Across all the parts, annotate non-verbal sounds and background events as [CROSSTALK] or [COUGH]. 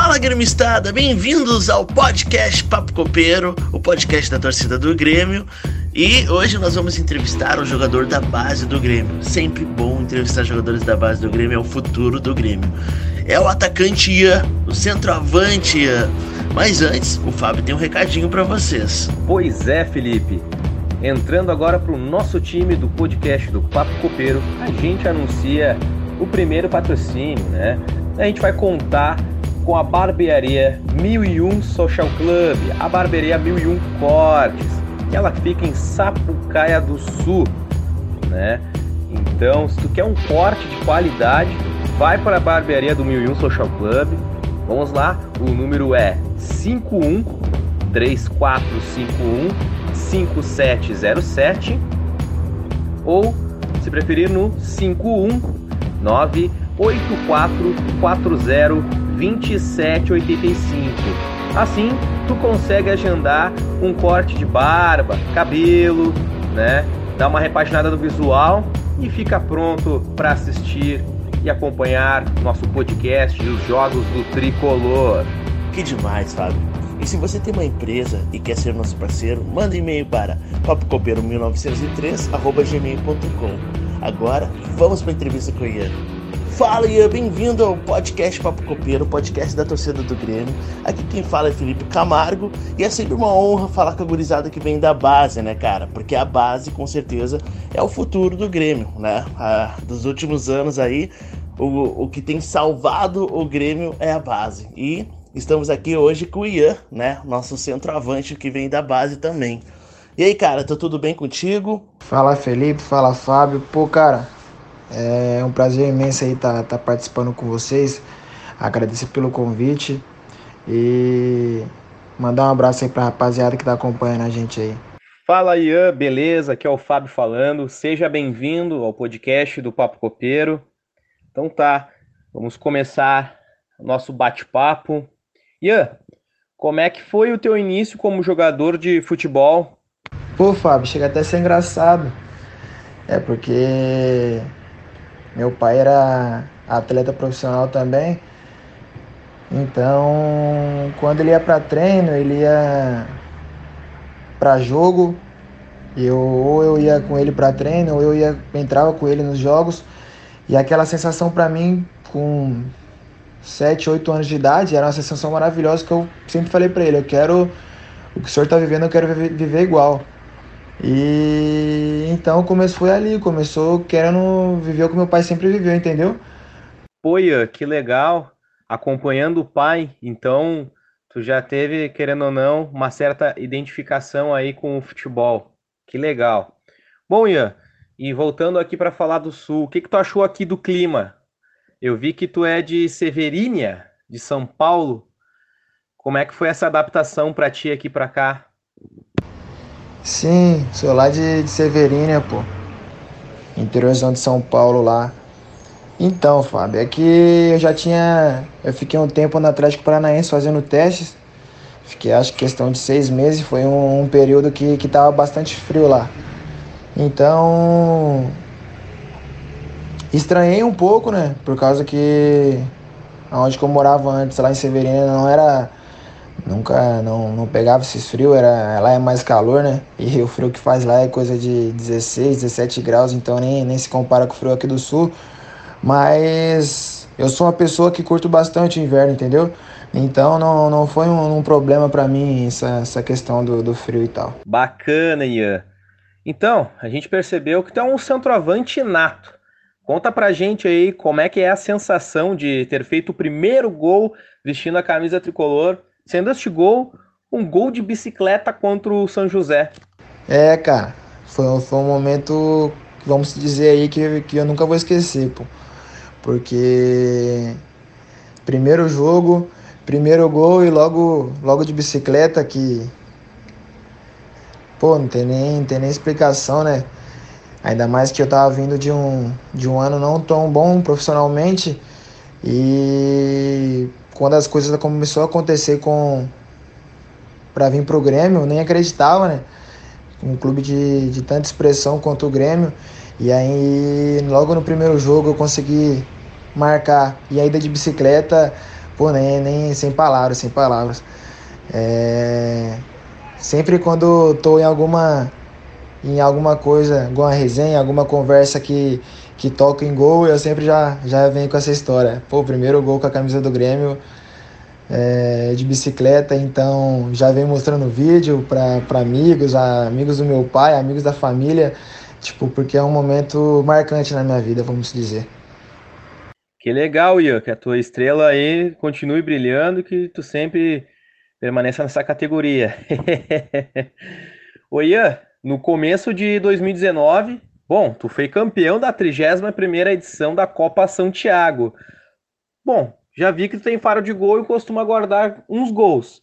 Fala gremistada, bem-vindos ao podcast Papo Copeiro, o podcast da torcida do Grêmio. E hoje nós vamos entrevistar um jogador da base do Grêmio. Sempre bom entrevistar jogadores da base do Grêmio, é o futuro do Grêmio. É o atacante Ian, o centroavante Ian. Mas antes, o Fábio tem um recadinho para vocês. Pois é, Felipe. Entrando agora para o nosso time do podcast do Papo Copeiro, a gente anuncia o primeiro patrocínio, né? A gente vai contar com a barbearia 1001 Social Club, a barbearia 1001 Cortes, que ela fica em Sapucaia do Sul, né? Então, se tu quer um corte de qualidade, vai para a barbearia do 1001 Social Club. Vamos lá, o número é 51 3451 5707 ou, se preferir, no 519 8440 2785. Assim, tu consegue agendar um corte de barba, cabelo, né? Dar uma repaginada no visual e fica pronto para assistir e acompanhar nosso podcast e os jogos do Tricolor. Que demais, Fábio. E se você tem uma empresa e quer ser nosso parceiro, manda um e-mail para papocopeiro1903@gmail.com. Agora, vamos para a entrevista com o Ian. Fala Ian, bem-vindo ao podcast Papo Copeiro, podcast da torcida do Grêmio. Aqui quem fala é Felipe Camargo e é sempre uma honra falar com a gurizada que vem da base, né, cara? Porque a base, com certeza, é o futuro do Grêmio, né? Ah, dos últimos anos aí, o, o que tem salvado o Grêmio é a base. E Estamos aqui hoje com o Ian, né? Nosso centroavante que vem da base também. E aí, cara, tá tudo bem contigo? Fala Felipe, fala Fábio. Pô, cara, é um prazer imenso aí estar tá, tá participando com vocês. Agradecer pelo convite e mandar um abraço aí pra rapaziada que tá acompanhando a gente aí. Fala Ian, beleza? Aqui é o Fábio falando. Seja bem-vindo ao podcast do Papo Copeiro. Então tá, vamos começar nosso bate-papo. Ian, como é que foi o teu início como jogador de futebol? Pô, Fábio, chega até a ser engraçado. É porque meu pai era atleta profissional também. Então, quando ele ia para treino, ele ia para jogo. Eu ou eu ia com ele para treino, ou eu ia entrava com ele nos jogos. E aquela sensação para mim com 7, 8 anos de idade, era uma sensação maravilhosa que eu sempre falei para ele, eu quero o que o senhor está vivendo, eu quero viver igual. E então começou foi ali, começou querendo viver o que meu pai sempre viveu, entendeu? Poia, que legal, acompanhando o pai, então tu já teve, querendo ou não, uma certa identificação aí com o futebol. Que legal. Bom, Ian, e voltando aqui para falar do Sul, o que, que tu achou aqui do clima? Eu vi que tu é de Severínia, de São Paulo. Como é que foi essa adaptação para ti aqui para cá? Sim, sou lá de, de Severínia, pô. Interiorzão de São Paulo lá. Então, Fábio, é que eu já tinha. Eu fiquei um tempo no Atlético Paranaense fazendo testes. Fiquei, acho que questão de seis meses. Foi um, um período que, que tava bastante frio lá. Então, Estranhei um pouco, né? Por causa que onde eu morava antes, lá em Severina, não era. Nunca, não, não pegava esses frios, era, lá é mais calor, né? E o frio que faz lá é coisa de 16, 17 graus, então nem, nem se compara com o frio aqui do sul. Mas eu sou uma pessoa que curto bastante o inverno, entendeu? Então não, não foi um, um problema para mim essa, essa questão do, do frio e tal. Bacana, Ian. Então, a gente percebeu que tu é um centroavante nato. Conta pra gente aí como é que é a sensação de ter feito o primeiro gol vestindo a camisa tricolor, sendo este gol um gol de bicicleta contra o São José. É, cara, foi, foi um momento, vamos dizer aí, que, que eu nunca vou esquecer, pô. Porque primeiro jogo, primeiro gol e logo, logo de bicicleta que. Pô, não tem nem, não tem nem explicação, né? Ainda mais que eu estava vindo de um, de um ano não tão bom profissionalmente e quando as coisas começou a acontecer com para vir pro Grêmio, eu nem acreditava, né? Um clube de, de tanta expressão quanto o Grêmio. E aí, logo no primeiro jogo, eu consegui marcar. E a ida de bicicleta pô, nem, nem sem palavras, sem palavras. É, sempre quando tô em alguma em alguma coisa, alguma resenha, alguma conversa que, que toca em gol, eu sempre já, já venho com essa história. Pô, primeiro gol com a camisa do Grêmio é, de bicicleta, então já venho mostrando vídeo para amigos, amigos do meu pai, amigos da família, tipo, porque é um momento marcante na minha vida, vamos dizer. Que legal, Ian, que a tua estrela aí continue brilhando, que tu sempre permaneça nessa categoria. [LAUGHS] Ô Ian, no começo de 2019, bom, tu foi campeão da 31ª edição da Copa Santiago. Bom, já vi que tu tem faro de gol e costuma guardar uns gols.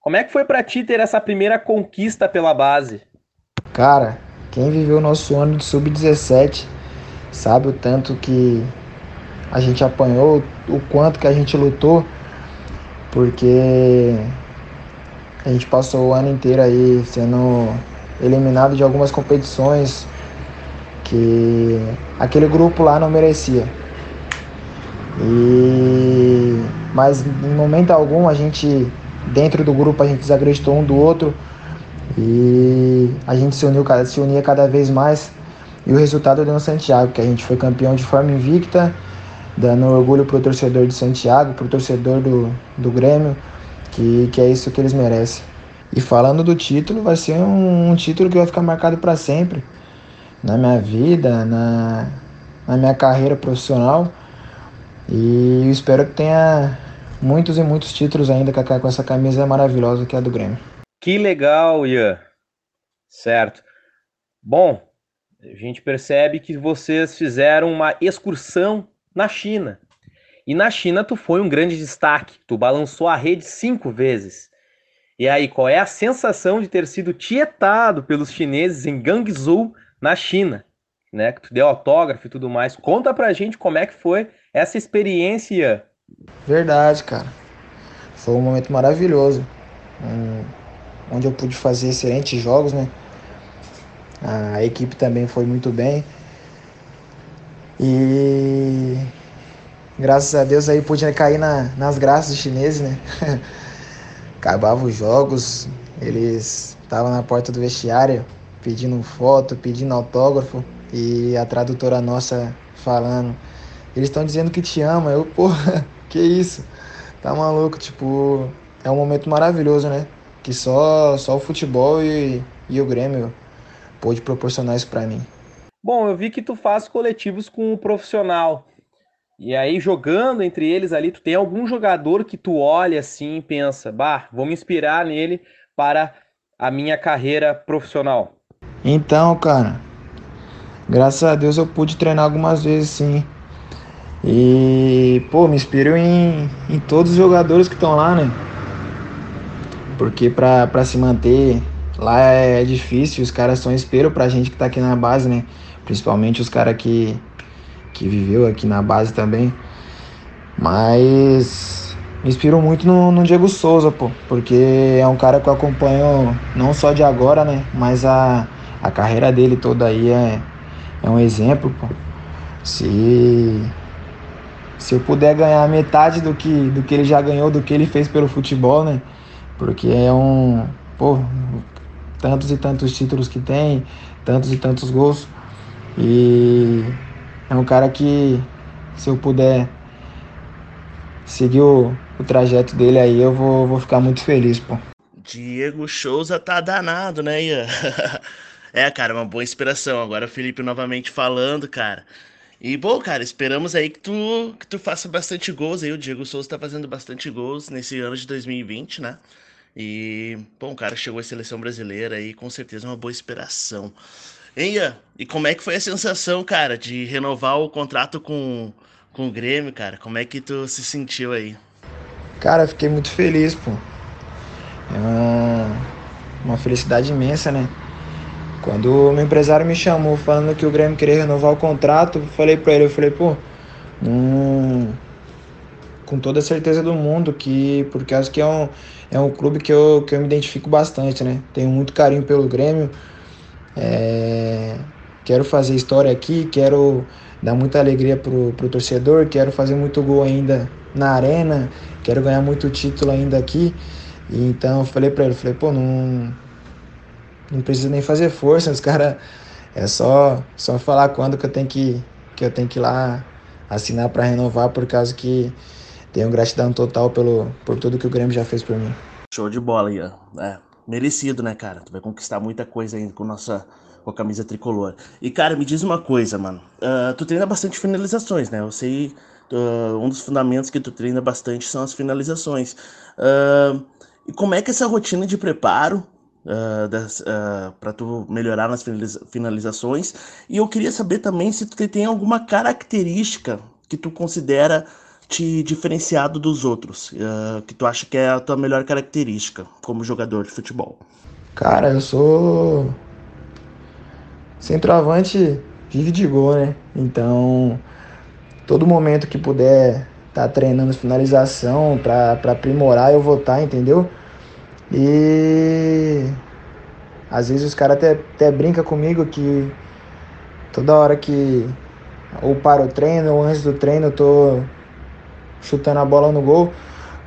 Como é que foi para ti ter essa primeira conquista pela base? Cara, quem viveu o nosso ano de sub-17 sabe o tanto que a gente apanhou, o quanto que a gente lutou, porque a gente passou o ano inteiro aí sendo eliminado de algumas competições que aquele grupo lá não merecia. E mas em momento algum a gente dentro do grupo a gente desacreditou um do outro e a gente se uniu, se unia cada vez mais e o resultado deu no Santiago, que a gente foi campeão de forma invicta, dando orgulho pro torcedor de Santiago, pro torcedor do, do Grêmio, que, que é isso que eles merecem. E falando do título, vai ser um, um título que vai ficar marcado para sempre na minha vida, na, na minha carreira profissional. E espero que tenha muitos e muitos títulos ainda com essa camisa maravilhosa que é a do Grêmio. Que legal, Ian. Certo. Bom, a gente percebe que vocês fizeram uma excursão na China. E na China tu foi um grande destaque. Tu balançou a rede cinco vezes. E aí, qual é a sensação de ter sido tietado pelos chineses em Guangzhou, na China? Né, que tu deu autógrafo e tudo mais. Conta pra gente como é que foi essa experiência. Verdade, cara. Foi um momento maravilhoso. Um, onde eu pude fazer excelentes jogos, né? A equipe também foi muito bem. E graças a Deus aí pude cair na, nas graças chineses, né? [LAUGHS] Acabava os jogos, eles estavam na porta do vestiário pedindo foto, pedindo autógrafo e a tradutora nossa falando. Eles estão dizendo que te ama. Eu, [LAUGHS] porra, que isso? Tá maluco? Tipo, é um momento maravilhoso, né? Que só, só o futebol e, e o Grêmio pôde proporcionar isso para mim. Bom, eu vi que tu faz coletivos com o profissional. E aí, jogando entre eles ali, tu tem algum jogador que tu olha assim e pensa, bah, vou me inspirar nele para a minha carreira profissional? Então, cara, graças a Deus eu pude treinar algumas vezes sim. E, pô, me inspiro em, em todos os jogadores que estão lá, né? Porque pra, pra se manter lá é difícil, os caras são espelho pra gente que tá aqui na base, né? Principalmente os caras que que viveu aqui na base também. Mas me inspiro muito no, no, Diego Souza, pô, porque é um cara que eu acompanho não só de agora, né? Mas a, a carreira dele toda aí é, é um exemplo, pô. Se, se eu puder ganhar metade do que, do que ele já ganhou, do que ele fez pelo futebol, né? Porque é um. Pô, tantos e tantos títulos que tem, tantos e tantos gols. E é um cara que, se eu puder seguir o, o trajeto dele aí, eu vou, vou ficar muito feliz, pô. Diego Souza tá danado, né, Ian? [LAUGHS] é, cara, uma boa inspiração. Agora o Felipe novamente falando, cara. E, bom, cara, esperamos aí que tu, que tu faça bastante gols aí. O Diego Souza tá fazendo bastante gols nesse ano de 2020, né? E, bom, cara chegou à seleção brasileira aí, com certeza uma boa inspiração. Hein, Ian? E como é que foi a sensação, cara, de renovar o contrato com, com o Grêmio, cara? Como é que tu se sentiu aí? Cara, fiquei muito feliz, pô. É uma, uma felicidade imensa, né? Quando o meu empresário me chamou falando que o Grêmio queria renovar o contrato, falei pra ele, eu falei, pô, hum, com toda a certeza do mundo que, porque acho que é um, é um clube que eu, que eu me identifico bastante, né? Tenho muito carinho pelo Grêmio, é, quero fazer história aqui, quero dá muita alegria pro, pro torcedor. Quero fazer muito gol ainda na arena, quero ganhar muito título ainda aqui. E então eu falei para ele, falei, pô, não, não precisa nem fazer força, os caras é só só falar quando que eu tenho que que eu tenho que ir lá assinar para renovar por causa que tenho gratidão total pelo por tudo que o Grêmio já fez por mim. Show de bola, Ian. É, merecido, né, cara? Tu vai conquistar muita coisa ainda com nossa com a camisa tricolor. E, cara, me diz uma coisa, mano. Uh, tu treina bastante finalizações, né? Eu sei, uh, um dos fundamentos que tu treina bastante são as finalizações. Uh, e como é que essa rotina de preparo uh, uh, para tu melhorar nas finalizações? E eu queria saber também se tu tem alguma característica que tu considera te diferenciado dos outros, uh, que tu acha que é a tua melhor característica como jogador de futebol? Cara, eu sou centroavante vive de gol, né? Então, todo momento que puder estar tá treinando finalização para aprimorar, eu vou estar, tá, entendeu? E às vezes os caras até, até brincam comigo que toda hora que ou para o treino ou antes do treino eu tô chutando a bola no gol,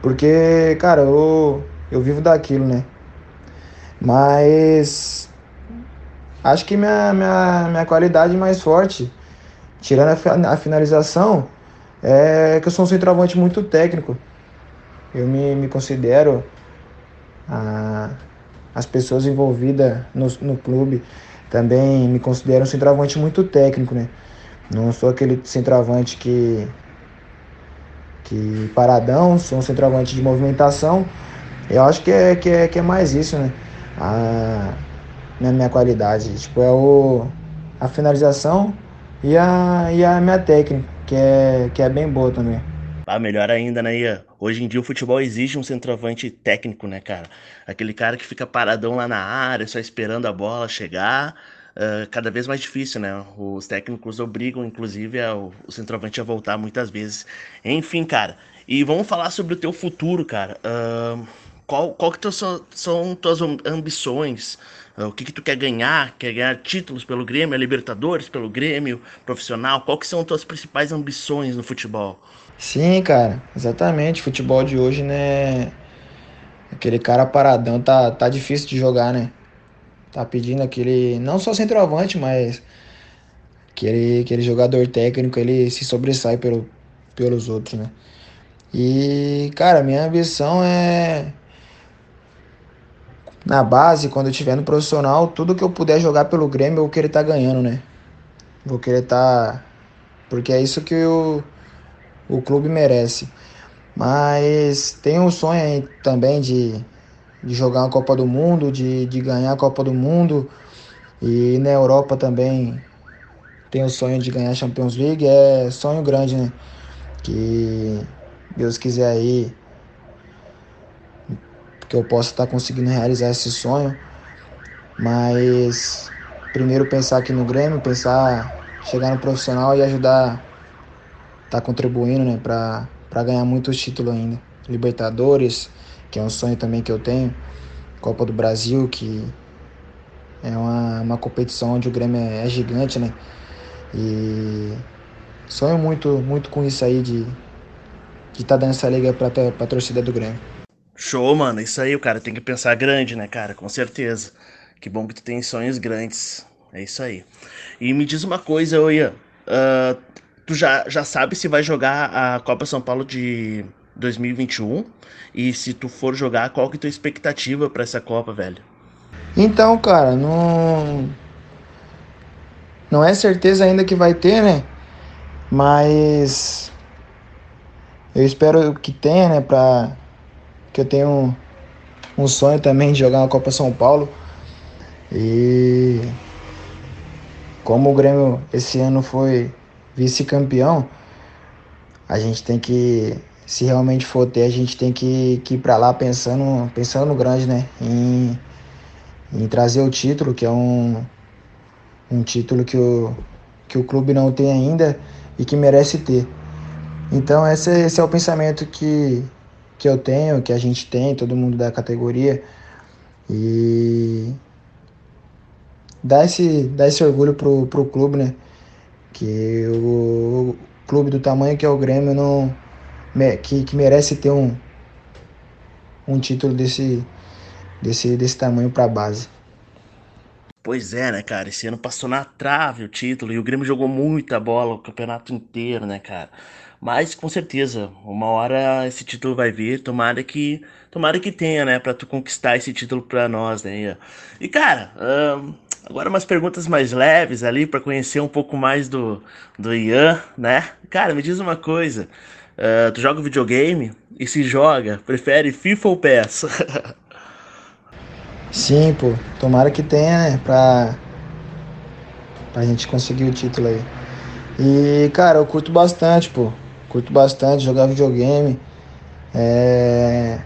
porque, cara, eu, eu vivo daquilo, né? Mas acho que minha, minha, minha qualidade mais forte, tirando a, a finalização, é que eu sou um centroavante muito técnico. Eu me, me considero a, as pessoas envolvidas no, no clube também me consideram um centroavante muito técnico, né? Não sou aquele centroavante que que paradão, sou um centroavante de movimentação. Eu acho que é, que é, que é mais isso, né? A, na minha qualidade. Tipo, é o, a finalização e a, e a minha técnica, que é, que é bem boa também. Ah, melhor ainda, né, Ian? Hoje em dia o futebol exige um centroavante técnico, né, cara? Aquele cara que fica paradão lá na área, só esperando a bola chegar. Uh, cada vez mais difícil, né? Os técnicos obrigam, inclusive, o centroavante a voltar muitas vezes. Enfim, cara. E vamos falar sobre o teu futuro, cara. Uh, qual, qual que são, são tuas ambições? Uh, o que, que tu quer ganhar? Quer ganhar títulos pelo Grêmio, a Libertadores, pelo Grêmio, profissional? Qual que são tuas principais ambições no futebol? Sim, cara, exatamente. Futebol de hoje, né? Aquele cara paradão tá, tá difícil de jogar, né? Tá pedindo aquele. Não só centroavante, mas. Aquele, aquele jogador técnico, ele se sobressai pelo, pelos outros, né? E, cara, minha ambição é. Na base, quando eu estiver no profissional, tudo que eu puder jogar pelo Grêmio, eu vou querer estar tá ganhando, né? Vou querer estar. Tá... Porque é isso que eu o clube merece. Mas tem um sonho também de, de jogar a Copa do Mundo, de, de ganhar a Copa do Mundo. E na Europa também tem o sonho de ganhar a Champions League. É sonho grande, né? Que Deus quiser aí que eu possa estar conseguindo realizar esse sonho. Mas primeiro pensar aqui no Grêmio, pensar chegar no profissional e ajudar tá contribuindo, né, para ganhar muitos títulos ainda. Libertadores, que é um sonho também que eu tenho. Copa do Brasil, que é uma, uma competição onde o Grêmio é, é gigante, né? E sonho muito, muito com isso aí de de estar tá dando essa liga para a torcida do Grêmio. Show, mano. Isso aí, o cara tem que pensar grande, né, cara? Com certeza. Que bom que tu tem sonhos grandes. É isso aí. E me diz uma coisa, Oia. Uh, tu já, já sabe se vai jogar a Copa São Paulo de 2021 e se tu for jogar, qual que é a tua expectativa para essa Copa, velho? Então, cara, não não é certeza ainda que vai ter, né? Mas eu espero que tenha, né, para que eu tenha um, um sonho também de jogar uma Copa São Paulo. E como o Grêmio esse ano foi vice-campeão, a gente tem que, se realmente for ter, a gente tem que, que ir para lá pensando, pensando no grande, né? Em, em trazer o título, que é um, um título que o, que o clube não tem ainda e que merece ter. Então esse, esse é o pensamento que, que eu tenho, que a gente tem, todo mundo da categoria. E dá esse, dá esse orgulho pro, pro clube, né? Que o clube do tamanho que é o Grêmio não que, que merece ter um, um título desse, desse, desse tamanho para base. Pois é, né, cara? Esse ano passou na trave o título e o Grêmio jogou muita bola o campeonato inteiro, né, cara? Mas com certeza, uma hora esse título vai vir, tomara que, tomara que tenha, né, para tu conquistar esse título para nós, né? E cara, Agora umas perguntas mais leves ali para conhecer um pouco mais do, do Ian, né? Cara, me diz uma coisa. Uh, tu joga videogame? E se joga, prefere FIFA ou PES? [LAUGHS] Sim, pô. Tomara que tenha, né? Pra, pra gente conseguir o título aí. E, cara, eu curto bastante, pô. Curto bastante jogar videogame. É...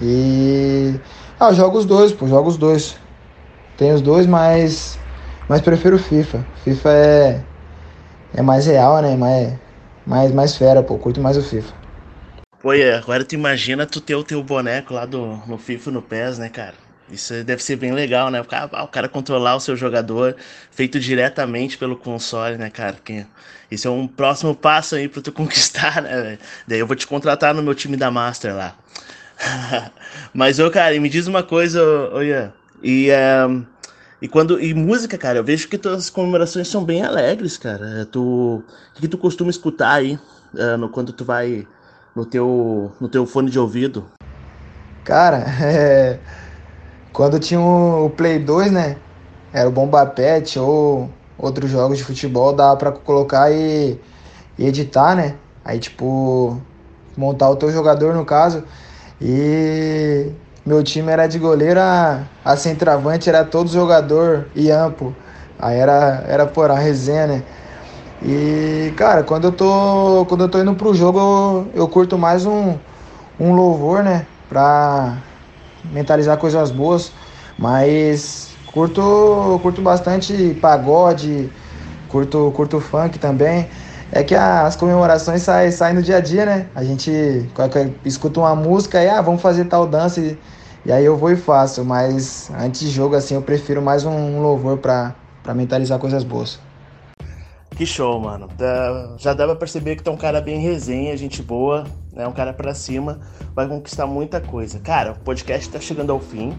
E... Ah, eu jogo os dois, pô. Jogo os dois. Tem os dois, mas, mas prefiro FIFA. FIFA é, é mais real, né? Mais, mais, mais fera, pô. Curto mais o FIFA. Pô, é, agora tu imagina tu ter o teu boneco lá do, no FIFA no PES, né, cara? Isso deve ser bem legal, né? O cara, o cara controlar o seu jogador feito diretamente pelo console, né, cara? Que isso é um próximo passo aí pra tu [LAUGHS] conquistar, né? Daí eu vou te contratar no meu time da Master lá. [LAUGHS] Mas, ô, cara, me diz uma coisa, ô, Ian. E, um, e quando e música, cara, eu vejo que tuas comemorações são bem alegres, cara. Tu, o que, que tu costuma escutar aí uh, no, quando tu vai no teu, no teu fone de ouvido? Cara, [LAUGHS] é, quando tinha o Play 2, né? Era o Bomba Pet ou outros jogos de futebol, dava pra colocar e, e editar, né? Aí, tipo, montar o teu jogador no caso. E meu time era de goleiro, a, a centroavante era todo jogador e amplo. Aí era, era por a resenha, né? E, cara, quando eu tô, quando eu tô indo pro jogo, eu, eu curto mais um, um louvor, né? Pra mentalizar coisas boas. Mas curto, curto bastante pagode, curto, curto funk também. É que as comemorações saem, saem no dia a dia, né? A gente escuta uma música e, ah, vamos fazer tal dança. E, e aí eu vou e faço, mas antes de jogo, assim, eu prefiro mais um louvor pra mentalizar coisas boas. Que show, mano. Já dá pra perceber que é um cara bem resenha, gente boa, né? Um cara pra cima, vai conquistar muita coisa. Cara, o podcast tá chegando ao fim,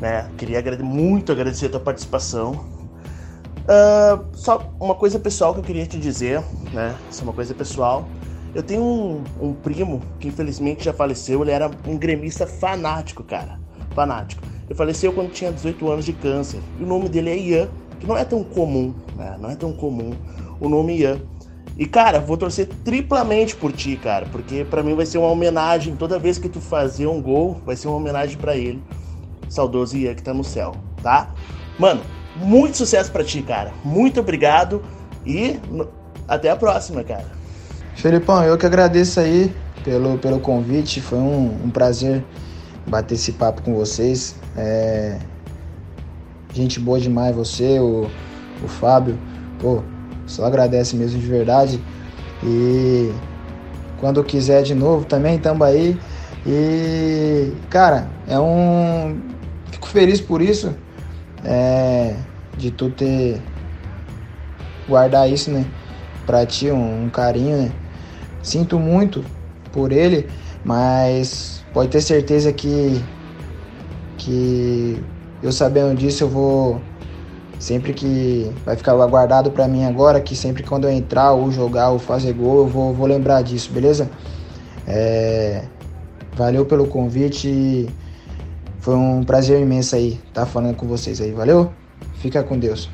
né? Queria muito agradecer a tua participação. Uh, só uma coisa pessoal que eu queria te dizer, né? Isso é uma coisa pessoal. Eu tenho um, um, primo que infelizmente já faleceu, ele era um gremista fanático, cara fanático. Ele faleceu quando tinha 18 anos de câncer. E o nome dele é Ian, que não é tão comum, né? Não é tão comum o nome Ian. E cara, vou torcer triplamente por ti, cara, porque para mim vai ser uma homenagem. Toda vez que tu fazer um gol, vai ser uma homenagem para ele. Saudoso Ian que tá no céu, tá? Mano, muito sucesso para ti, cara. Muito obrigado e até a próxima, cara. Felipão, eu que agradeço aí pelo, pelo convite. Foi um, um prazer bater esse papo com vocês. É... Gente boa demais você, o, o Fábio. Pô, só agradece mesmo de verdade. E quando quiser de novo também, tamo aí. E, cara, é um. Fico feliz por isso. É... De tu ter. Guardar isso, né? Pra ti, um, um carinho, né? Sinto muito por ele, mas pode ter certeza que que eu sabendo disso eu vou sempre que vai ficar guardado para mim agora que sempre quando eu entrar ou jogar ou fazer gol eu vou, vou lembrar disso beleza é, valeu pelo convite foi um prazer imenso aí estar tá falando com vocês aí. Valeu? Fica com Deus